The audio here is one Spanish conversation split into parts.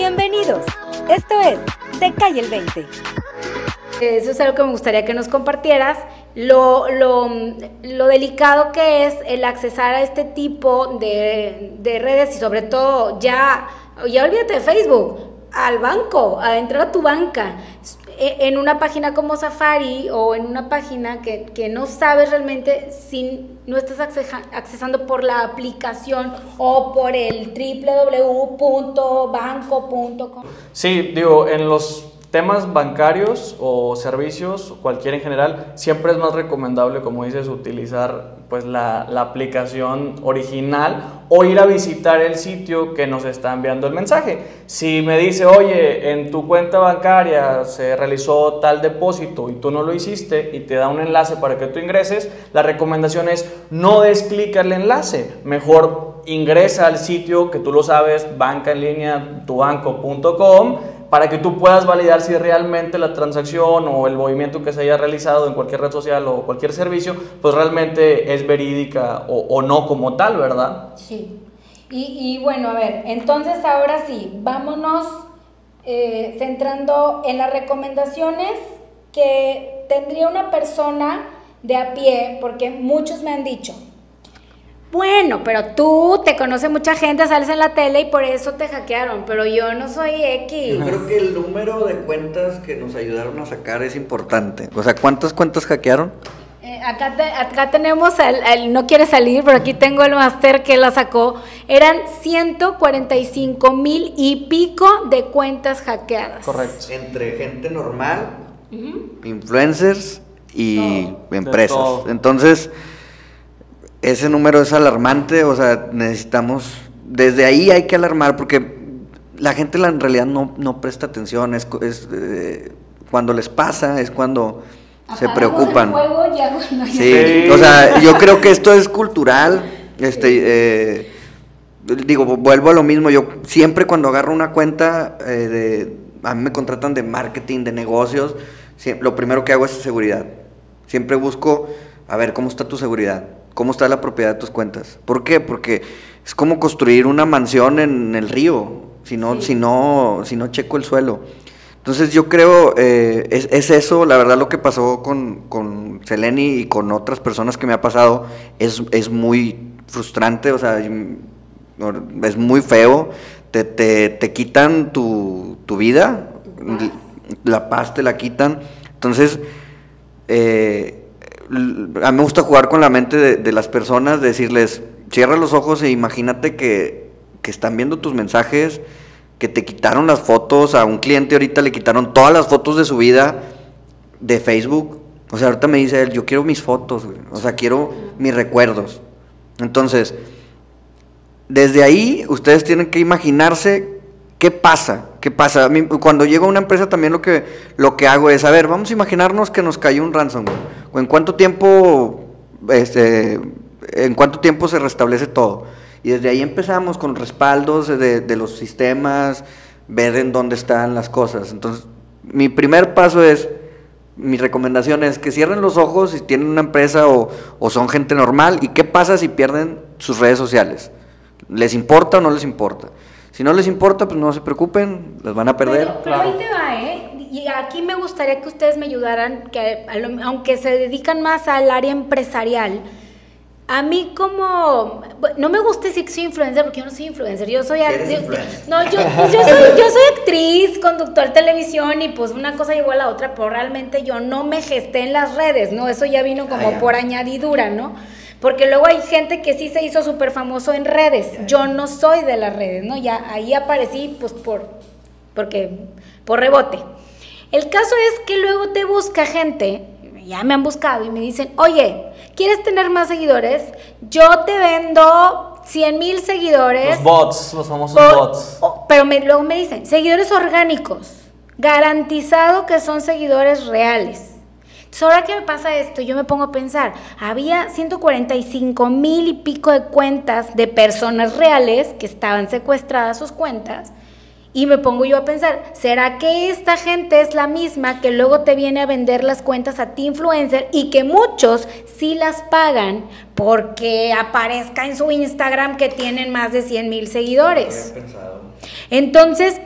Bienvenidos. Esto es Te Calle el 20. Eso es algo que me gustaría que nos compartieras. Lo, lo, lo delicado que es el accesar a este tipo de, de redes y sobre todo ya, ya olvídate de Facebook, al banco, a entrar a tu banca. E, en una página como Safari o en una página que, que no sabes realmente si no estás accesando por la aplicación o por el www.banco.com. Sí, digo, en los temas bancarios o servicios, cualquiera en general, siempre es más recomendable, como dices, utilizar pues la, la, aplicación original o ir a visitar el sitio que nos está enviando el mensaje. Si me dice, oye, en tu cuenta bancaria se realizó tal depósito y tú no lo hiciste y te da un enlace para que tú ingreses, la recomendación es no des clic al enlace, mejor ingresa al sitio que tú lo sabes, banca en línea, tubanco.com para que tú puedas validar si realmente la transacción o el movimiento que se haya realizado en cualquier red social o cualquier servicio, pues realmente es verídica o, no como tal, ¿verdad? Sí. Y, bueno, a ver, entonces ahora sí, vámonos eh, centrando en las recomendaciones que tendría una persona de a pie, porque muchos me han dicho, bueno, pero tú te conoce mucha gente, sales en la tele y por eso te hackearon, pero yo no soy X. Yo creo que el número de cuentas que nos ayudaron a sacar es importante. O sea, ¿cuántas cuentas hackearon? Eh, acá, acá tenemos el, no quiere salir, pero aquí tengo el máster que la sacó. Eran 145 mil y pico de cuentas hackeadas. Correcto. Entre gente normal, influencers y empresas. Entonces ese número es alarmante, o sea, necesitamos, desde ahí hay que alarmar porque la gente en realidad no, no presta atención, es, eh, cuando les pasa, es cuando se preocupan. sí, o sea, yo creo que esto es cultural, este, eh, digo, vuelvo a lo mismo, yo siempre cuando agarro una cuenta, eh, de, a mí me contratan de marketing, de negocios, lo primero que hago es seguridad, siempre busco, a ver, ¿cómo está tu seguridad? Cómo está la propiedad de tus cuentas. ¿Por qué? Porque es como construir una mansión en el río, si no, si no, si no checo el suelo. Entonces yo creo, eh, es, eso, la verdad lo que pasó con, con Seleni y con otras personas que me ha pasado, es, es muy frustrante, o sea, es muy feo, te, te, te quitan tu, tu vida, la paz te la quitan, entonces... Eh, a mí me gusta jugar con la mente de, las personas, decirles, cierra los ojos e imagínate que, están viendo tus mensajes, que te quitaron las fotos, a un cliente ahorita le quitaron todas las fotos de su vida de Facebook. O sea, ahorita me dice él, yo quiero mis fotos, o sea, quiero mis recuerdos. Entonces, desde ahí ustedes tienen que imaginarse qué pasa, qué pasa. cuando llego a una empresa también lo que, lo que hago es, a ver, vamos a imaginarnos que nos cayó un ransomware en cuánto tiempo, este, en cuánto tiempo se restablece todo. Y desde ahí empezamos con respaldos de, los sistemas, ver en dónde están las cosas. Entonces, mi primer paso es, mi recomendación es que cierren los ojos si tienen una empresa o, son gente normal y qué pasa si pierden sus redes sociales. ¿Les importa o no les importa? Si no les importa, pues no se preocupen, las van a perder. Te va, ¿eh? Y aquí me gustaría que ustedes me ayudaran, que aunque se dedican más al área empresarial, a mí como, no me gusta decir que soy influencer porque yo no soy influencer, yo soy, no, yo, pues yo, soy, yo soy actriz, conductor de televisión y pues una cosa llegó a la otra, pero realmente yo no me gesté en las redes, ¿no? Eso ya vino como ah, por añadidura, ¿no? Porque luego hay gente que sí se hizo súper famoso en redes, yo no soy de las redes, ¿no? Ya ahí aparecí pues por, porque, por rebote. El caso es que luego te busca gente, ya me han buscado y me dicen, oye, ¿quieres tener más seguidores? Yo te vendo 100 mil seguidores. Los bots, los famosos bots. pero luego me dicen, seguidores orgánicos, garantizado que son seguidores reales. Entonces, ahora que me pasa esto, yo me pongo a pensar, había 145 mil y pico de cuentas de personas reales que estaban secuestradas sus cuentas y me pongo yo a pensar, ¿será que esta gente es la misma que luego te viene a vender las cuentas a ti influencer y que muchos sí las pagan porque aparezca en su Instagram que tienen más de 100 mil seguidores? Entonces,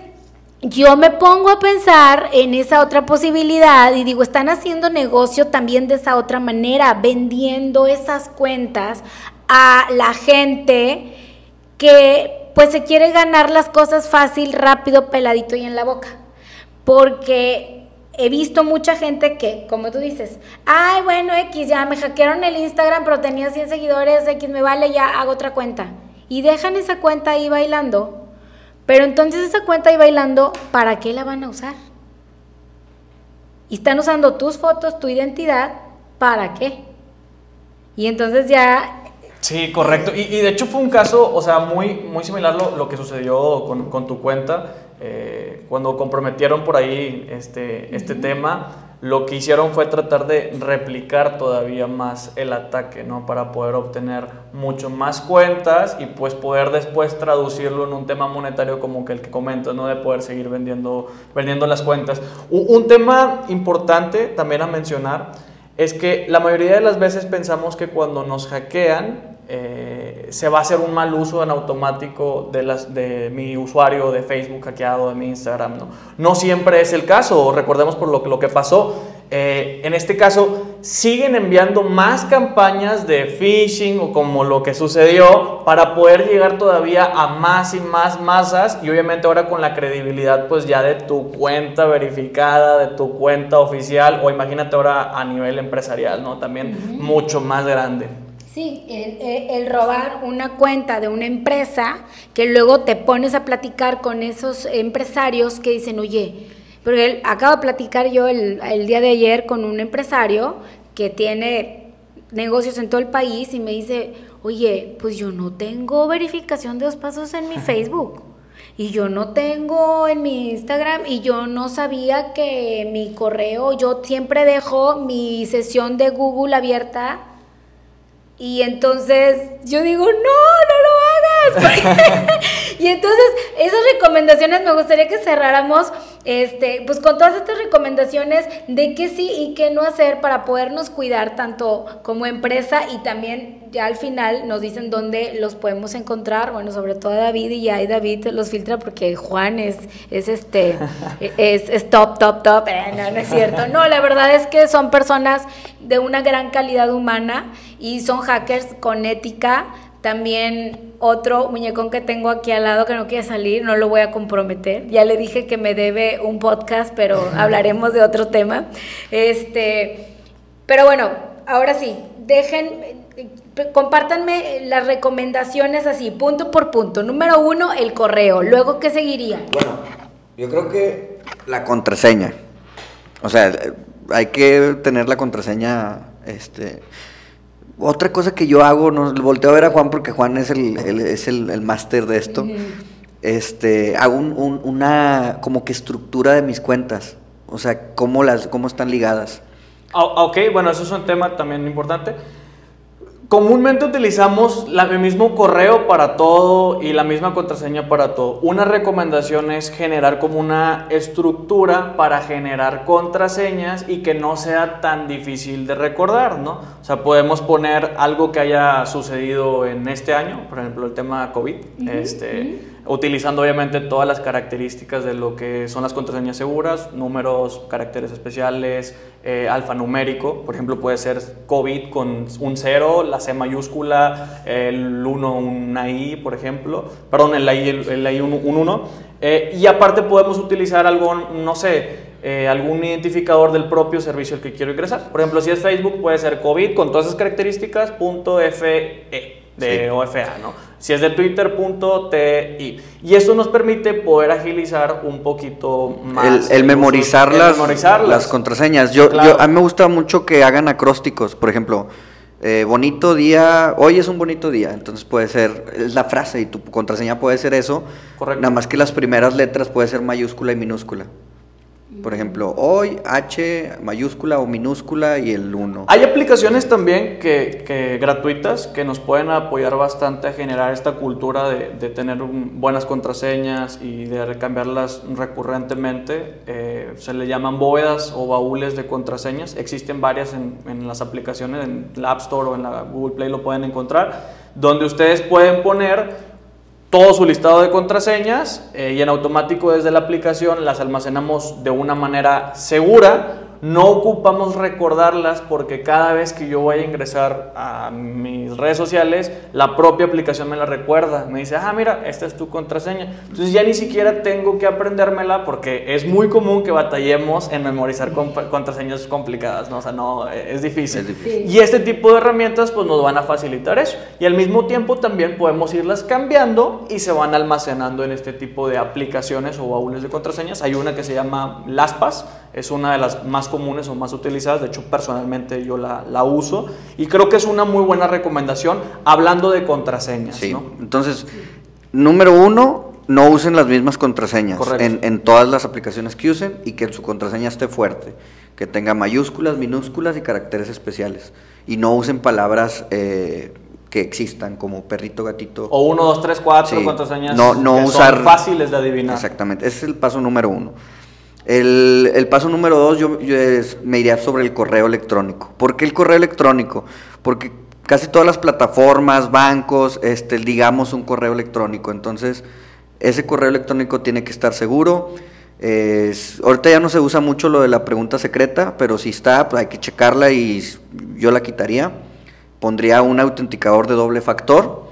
yo me pongo a pensar en esa otra posibilidad y digo, están haciendo negocio también de esa otra manera, vendiendo esas cuentas a la gente que pues se quiere ganar las cosas fácil, rápido, peladito y en la boca. Porque he visto mucha gente que, como tú dices, ay, bueno, X, ya me hackearon el Instagram, pero tenía 100 seguidores, X me vale, ya hago otra cuenta. Y dejan esa cuenta ahí bailando pero entonces esa cuenta ahí bailando, ¿para qué la van a usar? Y están usando tus fotos, tu identidad, ¿para qué? Y entonces ya... Sí, correcto. Y, de hecho fue un caso, o sea, muy, muy similar lo, lo que sucedió con, con tu cuenta, eh, cuando comprometieron por ahí este, este tema lo que hicieron fue tratar de replicar todavía más el ataque, ¿no? Para poder obtener mucho más cuentas y pues poder después traducirlo en un tema monetario como que el que comento, ¿no? De poder seguir vendiendo, vendiendo las cuentas. Un, tema importante también a mencionar es que la mayoría de las veces pensamos que cuando nos hackean, eh, se va a hacer un mal uso en automático de, las, de mi usuario de Facebook hackeado, de mi Instagram. No, no siempre es el caso, recordemos por lo, lo que pasó. Eh, en este caso, siguen enviando más campañas de phishing o como lo que sucedió para poder llegar todavía a más y más masas y obviamente ahora con la credibilidad pues ya de tu cuenta verificada, de tu cuenta oficial o imagínate ahora a nivel empresarial, ¿no? También mucho más grande. Sí, el, robar una cuenta de una empresa que luego te pones a platicar con esos empresarios que dicen, oye, porque acabo de platicar yo el, el día de ayer con un empresario que tiene negocios en todo el país y me dice, oye, pues yo no tengo verificación de dos pasos en mi Facebook. Y yo no tengo en mi Instagram y yo no sabía que mi correo, yo siempre dejo mi sesión de Google abierta y entonces yo digo, no, no lo hagas. y entonces esas recomendaciones me gustaría que cerráramos este, pues con todas estas recomendaciones de qué sí y qué no hacer para podernos cuidar tanto como empresa y también ya al final nos dicen dónde los podemos encontrar, bueno, sobre todo David y ya David los filtra porque Juan es, es este, es, es, top, top, top, eh, no, no es cierto, no, la verdad es que son personas de una gran calidad humana y son hackers con ética, también otro muñecón que tengo aquí al lado que no quiere salir, no lo voy a comprometer. Ya le dije que me debe un podcast, pero hablaremos de otro tema. Este, pero bueno, ahora sí, dejen, compártanme las recomendaciones así, punto por punto. Número uno, el correo. Luego, ¿qué seguiría? Bueno, yo creo que la contraseña. O sea, hay que tener la contraseña, este... Otra cosa que yo hago, no, volteo a ver a Juan porque Juan es el, es el, máster de esto. Este, hago una como que estructura de mis cuentas. O sea, cómo las, cómo están ligadas. Ah, ok, bueno, eso es un tema también importante. Comúnmente utilizamos el mismo correo para todo y la misma contraseña para todo. Una recomendación es generar como una estructura para generar contraseñas y que no sea tan difícil de recordar, ¿no? O sea, podemos poner algo que haya sucedido en este año, por ejemplo, el tema COVID, este utilizando obviamente todas las características de lo que son las contraseñas seguras, números, caracteres especiales, eh, alfanumérico, por ejemplo puede ser COVID con un 0, la C mayúscula, el 1 una I, por ejemplo, perdón, el I, el, I un 1, eh, y aparte podemos utilizar algo, no sé, eh, algún identificador del propio servicio al que quiero ingresar. Por ejemplo, si es Facebook, puede ser COVID con todas esas características, punto FE de OFA, ¿no? Si es de Twitter.ti. Y eso nos permite poder agilizar un poquito más. El, memorizar, las, las, contraseñas. Yo, yo, a mí me gusta mucho que hagan acrósticos. Por ejemplo, eh, bonito día, hoy es un bonito día. Entonces puede ser, es la frase y tu contraseña puede ser eso. Correcto. Nada más que las primeras letras puede ser mayúscula y minúscula. Por ejemplo, hoy H mayúscula o minúscula y el 1. Hay aplicaciones también que, gratuitas que nos pueden apoyar bastante a generar esta cultura de, tener buenas contraseñas y de cambiarlas recurrentemente. Eh, se le llaman bóvedas o baúles de contraseñas. Existen varias en, en las aplicaciones, en la App Store o en la Google Play lo pueden encontrar, donde ustedes pueden poner todo su listado de contraseñas eh, y en automático desde la aplicación las almacenamos de una manera segura no ocupamos recordarlas porque cada vez que yo voy a ingresar a mis redes sociales, la propia aplicación me la recuerda. Me dice, ah, mira, esta es tu contraseña. Entonces ya ni siquiera tengo que aprendérmela porque es muy común que batallemos en memorizar contraseñas complicadas, ¿no? O sea, no, es difícil. Y este tipo de herramientas pues nos van a facilitar eso. Y al mismo tiempo también podemos irlas cambiando y se van almacenando en este tipo de aplicaciones o baúles de contraseñas. Hay una que se llama LastPass, es una de las más comunes o más utilizadas, de hecho personalmente yo la, uso y creo que es una muy buena recomendación hablando de contraseñas. Sí. Entonces, número uno, no usen las mismas contraseñas en, en, todas las aplicaciones que usen y que su contraseña esté fuerte, que tenga mayúsculas, minúsculas y caracteres especiales. Y no usen palabras eh, que existan como perrito, gatito. O uno, dos, tres, cuatro contraseñas no, no usar, son fáciles de adivinar. Exactamente, ese es el paso número uno. El, paso número dos, yo, me iría sobre el correo electrónico. ¿Por qué el correo electrónico? Porque casi todas las plataformas, bancos, este, digamos un correo electrónico. Entonces, ese correo electrónico tiene que estar seguro. ahorita ya no se usa mucho lo de la pregunta secreta, pero si está, pues hay que checarla y yo la quitaría. Pondría un autenticador de doble factor.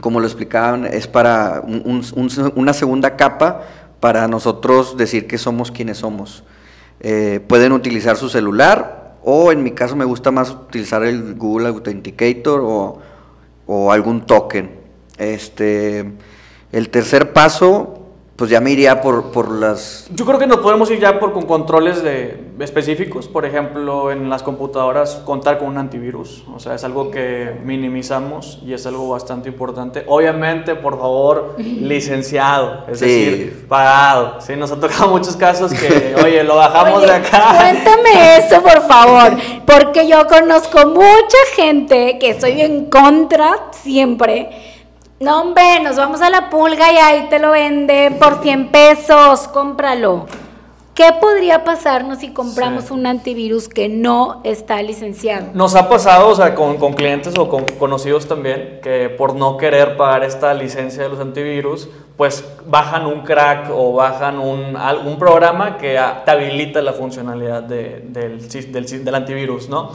Como lo explicaban, es para una segunda capa para nosotros decir que somos quienes somos. Eh, pueden utilizar su celular o en mi caso me gusta más utilizar el Google Authenticator o, o algún token. Este, el tercer paso pues ya me iría por, por las... Yo creo que nos podemos ir ya por con controles de, específicos, por ejemplo, en las computadoras contar con un antivirus, o sea, es algo que minimizamos y es algo bastante importante. Obviamente, por favor, licenciado, es decir, pagado. Sí, nos ha tocado muchos casos que, oye, lo bajamos de acá. Cuéntame eso, por favor, porque yo conozco mucha gente que estoy en contra siempre no, hombre, nos vamos a la pulga y ahí te lo venden por 100 pesos, cómpralo. ¿Qué podría pasarnos si compramos un antivirus que no está licenciado? Nos ha pasado, o sea, con, clientes o con conocidos también, que por no querer pagar esta licencia de los antivirus, pues bajan un crack o bajan un, algún programa que te habilita la funcionalidad del, del, del antivirus, ¿no?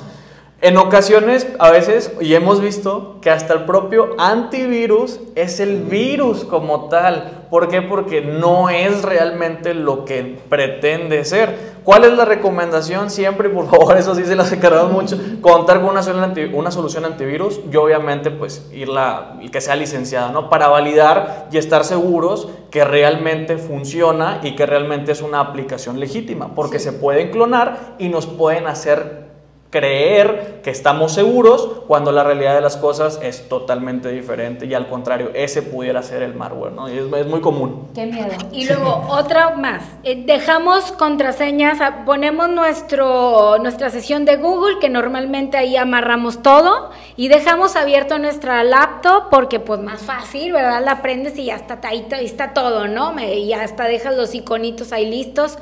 En ocasiones, a veces, y hemos visto que hasta el propio antivirus es el virus como tal. ¿Por qué? Porque no es realmente lo que pretende ser. ¿Cuál es la recomendación siempre? Y por favor, eso sí se las encargado mucho. Contar con una solución, una solución antivirus y obviamente pues irla, que sea licenciada, ¿no? Para validar y estar seguros que realmente funciona y que realmente es una aplicación legítima. Porque se pueden clonar y nos pueden hacer creer que estamos seguros cuando la realidad de las cosas es totalmente diferente y al contrario, ese pudiera ser el malware, ¿no? Y es, muy común. Qué miedo. Y luego, otra más, eh, dejamos contraseñas, ponemos nuestro, nuestra sesión de Google, que normalmente ahí amarramos todo, y dejamos abierto nuestra laptop porque pues más fácil, ¿verdad? La prendes y ya está, ahí, ahí está todo, ¿no? Y ya hasta dejas los iconitos ahí listos.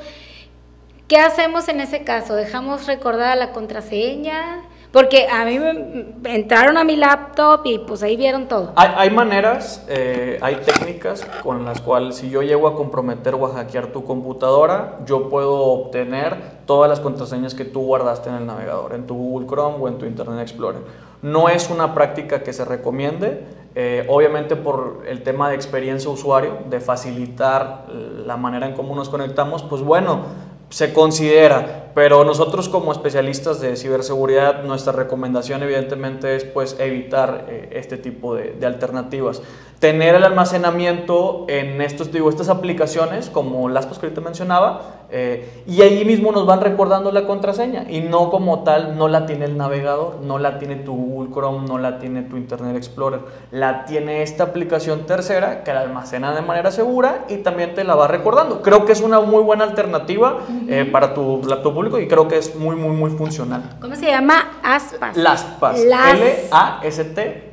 ¿Qué hacemos en ese caso? ¿Dejamos recordada la contraseña? Porque a mí me entraron a mi laptop y pues ahí vieron todo. Hay, maneras, eh, hay técnicas con las cuales si yo llego a comprometer o a hackear tu computadora, yo puedo obtener todas las contraseñas que tú guardaste en el navegador, en tu Google Chrome o en tu Internet Explorer. No es una práctica que se recomiende, eh, obviamente por el tema de experiencia usuario, de facilitar la manera en cómo nos conectamos, pues bueno, se considera, pero nosotros como especialistas de ciberseguridad, nuestra recomendación evidentemente es pues evitar eh, este tipo de, alternativas. Tener el almacenamiento en estos, digo, estas aplicaciones como las que ahorita mencionaba, eh, y ahí mismo nos van recordando la contraseña y no como tal, no la tiene el navegador, no la tiene tu Google Chrome, no la tiene tu Internet Explorer, la tiene esta aplicación tercera que la almacena de manera segura y también te la va recordando. Creo que es una muy buena alternativa eh, para tu, tu público y creo que es muy, muy, muy funcional. ¿Cómo se llama? Aspas. LastPass. L-A-S-T.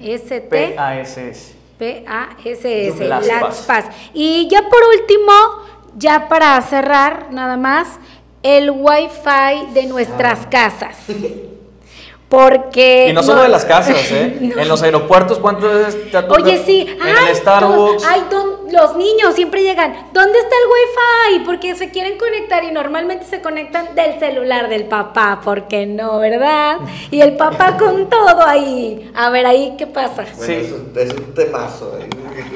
P-A-S-S. P-A-S-S. LastPass. Y ya por último ya para cerrar, nada más, el wifi de nuestras ah. casas. Porque. Y no solo de las casas, ¿eh? En los aeropuertos, ¿cuántas veces te ha Oye, sí. En el Starbucks. Ay, los niños siempre llegan. ¿Dónde está el wifi? Porque se quieren conectar y normalmente se conectan del celular del papá. ¿Por qué no, verdad? Y el papá con todo ahí. A ver, ahí, ¿qué pasa? sí. es, un, temazo. ¿eh?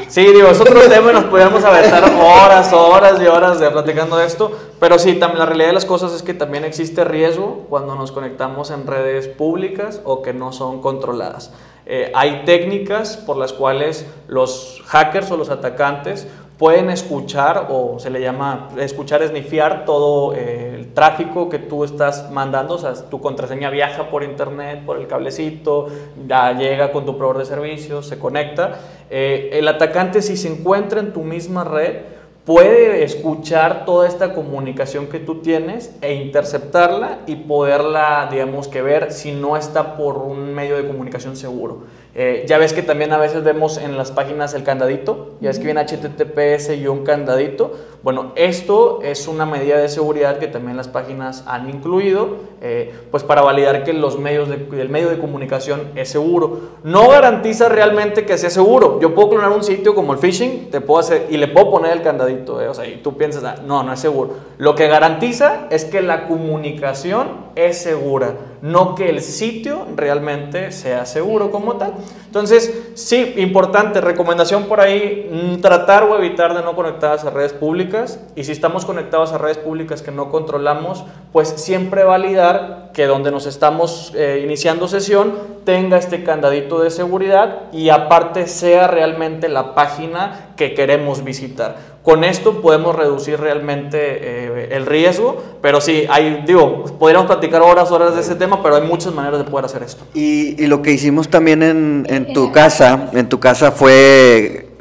Sí, digo, es otro tema y nos podríamos aventar horas, horas y horas de platicando de esto. Pero sí, también la realidad de las cosas es que también existe riesgo cuando nos conectamos en redes públicas o que no son controladas. Eh, hay técnicas por las cuales los hackers o los atacantes pueden escuchar o se le llama escuchar esnifiar todo eh, el tráfico que tú estás mandando, o sea, tu contraseña viaja por internet, por el cablecito, ya llega con tu proveedor de servicios, se conecta. Eh, el atacante si se encuentra en tu misma red, puede escuchar toda esta comunicación que tú tienes e interceptarla y poderla, digamos, que ver si no está por un medio de comunicación seguro. Eh, ya ves que también a veces vemos en las páginas el candadito, ya es que viene HTTPS y un candadito. Bueno, esto es una medida de seguridad que también las páginas han incluido, eh, pues para validar que los medios el medio de comunicación es seguro. No garantiza realmente que sea seguro. Yo puedo clonar un sitio como el phishing, te puedo hacer y le puedo poner el candadito, eh, o sea, y tú piensas, ah, no, no es seguro. Lo que garantiza es que la comunicación es segura, no que el sitio realmente sea seguro como tal. Entonces, sí, importante, recomendación por ahí, mm, tratar o evitar de no conectarse a redes públicas y si estamos conectados a redes públicas que no controlamos, pues siempre validar que donde nos estamos eh, iniciando sesión tenga este candadito de seguridad y aparte sea realmente la página que queremos visitar. Con esto podemos reducir realmente eh, el riesgo, pero sí, hay, digo, podríamos platicar horas, horas de ese tema, pero hay muchas maneras de poder hacer esto. Y, lo que hicimos también en, en tu casa, en tu casa fue,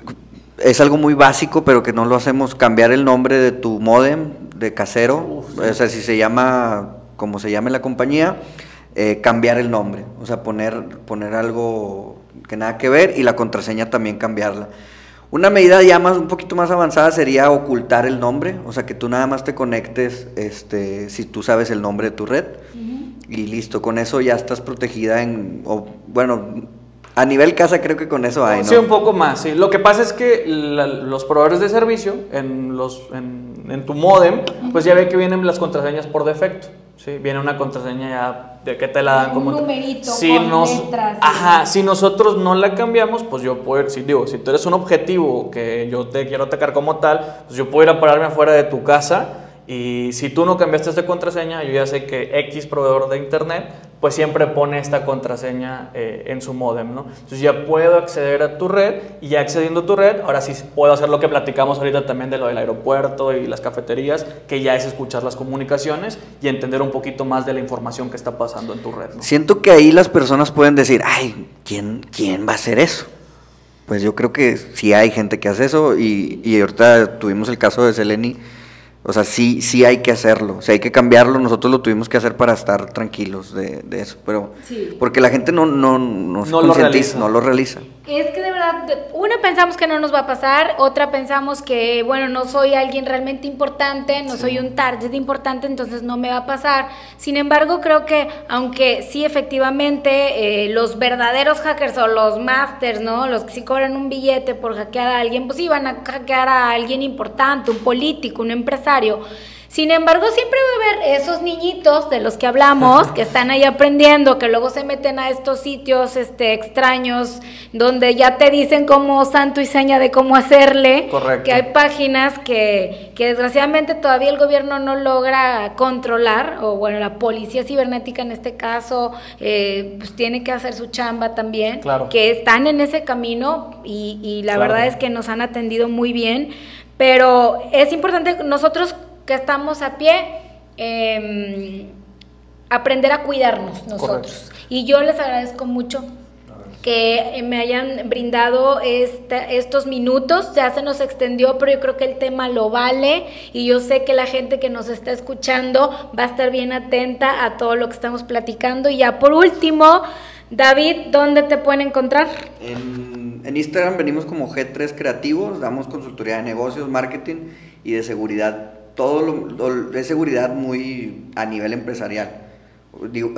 es algo muy básico, pero que no lo hacemos, cambiar el nombre de tu modem de casero, o sea, si se llama, como se llame la compañía, eh, cambiar el nombre, o sea, poner, poner algo que nada que ver y la contraseña también cambiarla. Una medida ya más, un poquito más avanzada sería ocultar el nombre, o sea que tú nada más te conectes este, si tú sabes el nombre de tu red y listo, con eso ya estás protegida en, o, bueno, a nivel casa creo que con eso hay, ¿no? Sí, un poco más, sí. Lo que pasa es que los proveedores de servicio en, los, en, en tu modem, pues ya ve que vienen las contraseñas por defecto. Sí, viene una contraseña ya de que te la dan como un numerito si nos, Ajá, si nosotros no la cambiamos, pues yo puedo si digo, si tú eres un objetivo que yo te quiero atacar como tal, pues yo puedo ir a pararme afuera de tu casa y si tú no cambiaste esta contraseña, yo ya sé que X proveedor de internet pues siempre pone esta contraseña eh, en su modem, ¿no? Entonces ya puedo acceder a tu red y ya accediendo a tu red, ahora sí puedo hacer lo que platicamos ahorita también de lo del aeropuerto y las cafeterías, que ya es escuchar las comunicaciones y entender un poquito más de la información que está pasando en tu red. Siento que ahí las personas pueden decir, ay, ¿quién, quién va a hacer eso? Pues yo creo que sí hay gente que hace eso y, y ahorita tuvimos el caso de Seleni o sea, sí, sí hay que hacerlo, o sea, hay que cambiarlo, nosotros lo tuvimos que hacer para estar tranquilos de, eso, pero porque la gente no, no, no, no lo realiza. no lo realiza. Es que de verdad, una pensamos que no nos va a pasar, otra pensamos que, bueno, no soy alguien realmente importante, no soy un target importante, entonces no me va a pasar. Sin embargo, creo que, aunque sí efectivamente eh, los verdaderos hackers o los masters, ¿no? Los que sí cobran un billete por hackear a alguien, pues sí van a hackear a alguien importante, un político, un empresario. Sin embargo, siempre va a haber esos niñitos de los que hablamos, que están ahí aprendiendo, que luego se meten a estos sitios este, extraños, donde ya te dicen como santo y seña de cómo hacerle. Correcto. Que hay páginas que, que desgraciadamente todavía el gobierno no logra controlar, o bueno, la policía cibernética en este caso, eh, pues tiene que hacer su chamba también. Claro. Que están en ese camino y, y la verdad es que nos han atendido muy bien. Pero es importante nosotros que estamos a pie, em, aprender a cuidarnos nosotros. Y yo les agradezco mucho que me hayan brindado estos minutos. Ya se nos extendió, pero yo creo que el tema lo vale y yo sé que la gente que nos está escuchando va a estar bien atenta a todo lo que estamos platicando. Y ya por último, David, ¿dónde te pueden encontrar? En, en Instagram venimos como G3 Creativos, damos consultoría de negocios, marketing y de seguridad todo lo, es seguridad muy a nivel empresarial.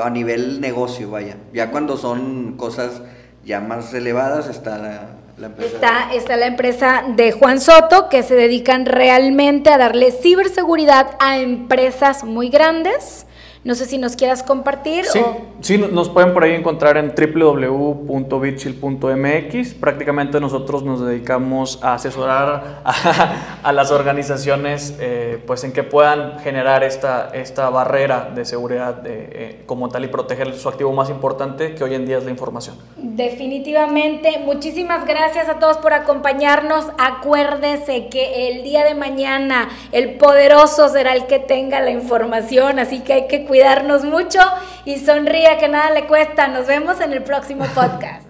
a nivel negocio, vaya. Ya cuando son cosas ya más elevadas está la, empresa. Está, está la empresa de Juan Soto que se dedican realmente a darle ciberseguridad a empresas muy grandes no sé si nos quieras compartir. Sí, sí nos pueden por ahí encontrar en www.bitchill.mx. Prácticamente nosotros nos dedicamos a asesorar a, las organizaciones eh, pues en que puedan generar esta, esta barrera de seguridad de, eh, como tal y proteger su activo más importante que hoy en día es la información. Definitivamente. Muchísimas gracias a todos por acompañarnos. Acuérdese que el día de mañana el poderoso será el que tenga la información, así que hay que cuidarnos mucho y sonría que nada le cuesta. Nos vemos en el próximo podcast.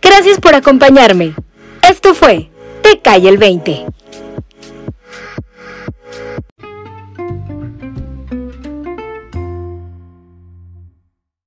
Gracias por acompañarme. Esto fue Te Cae el 20.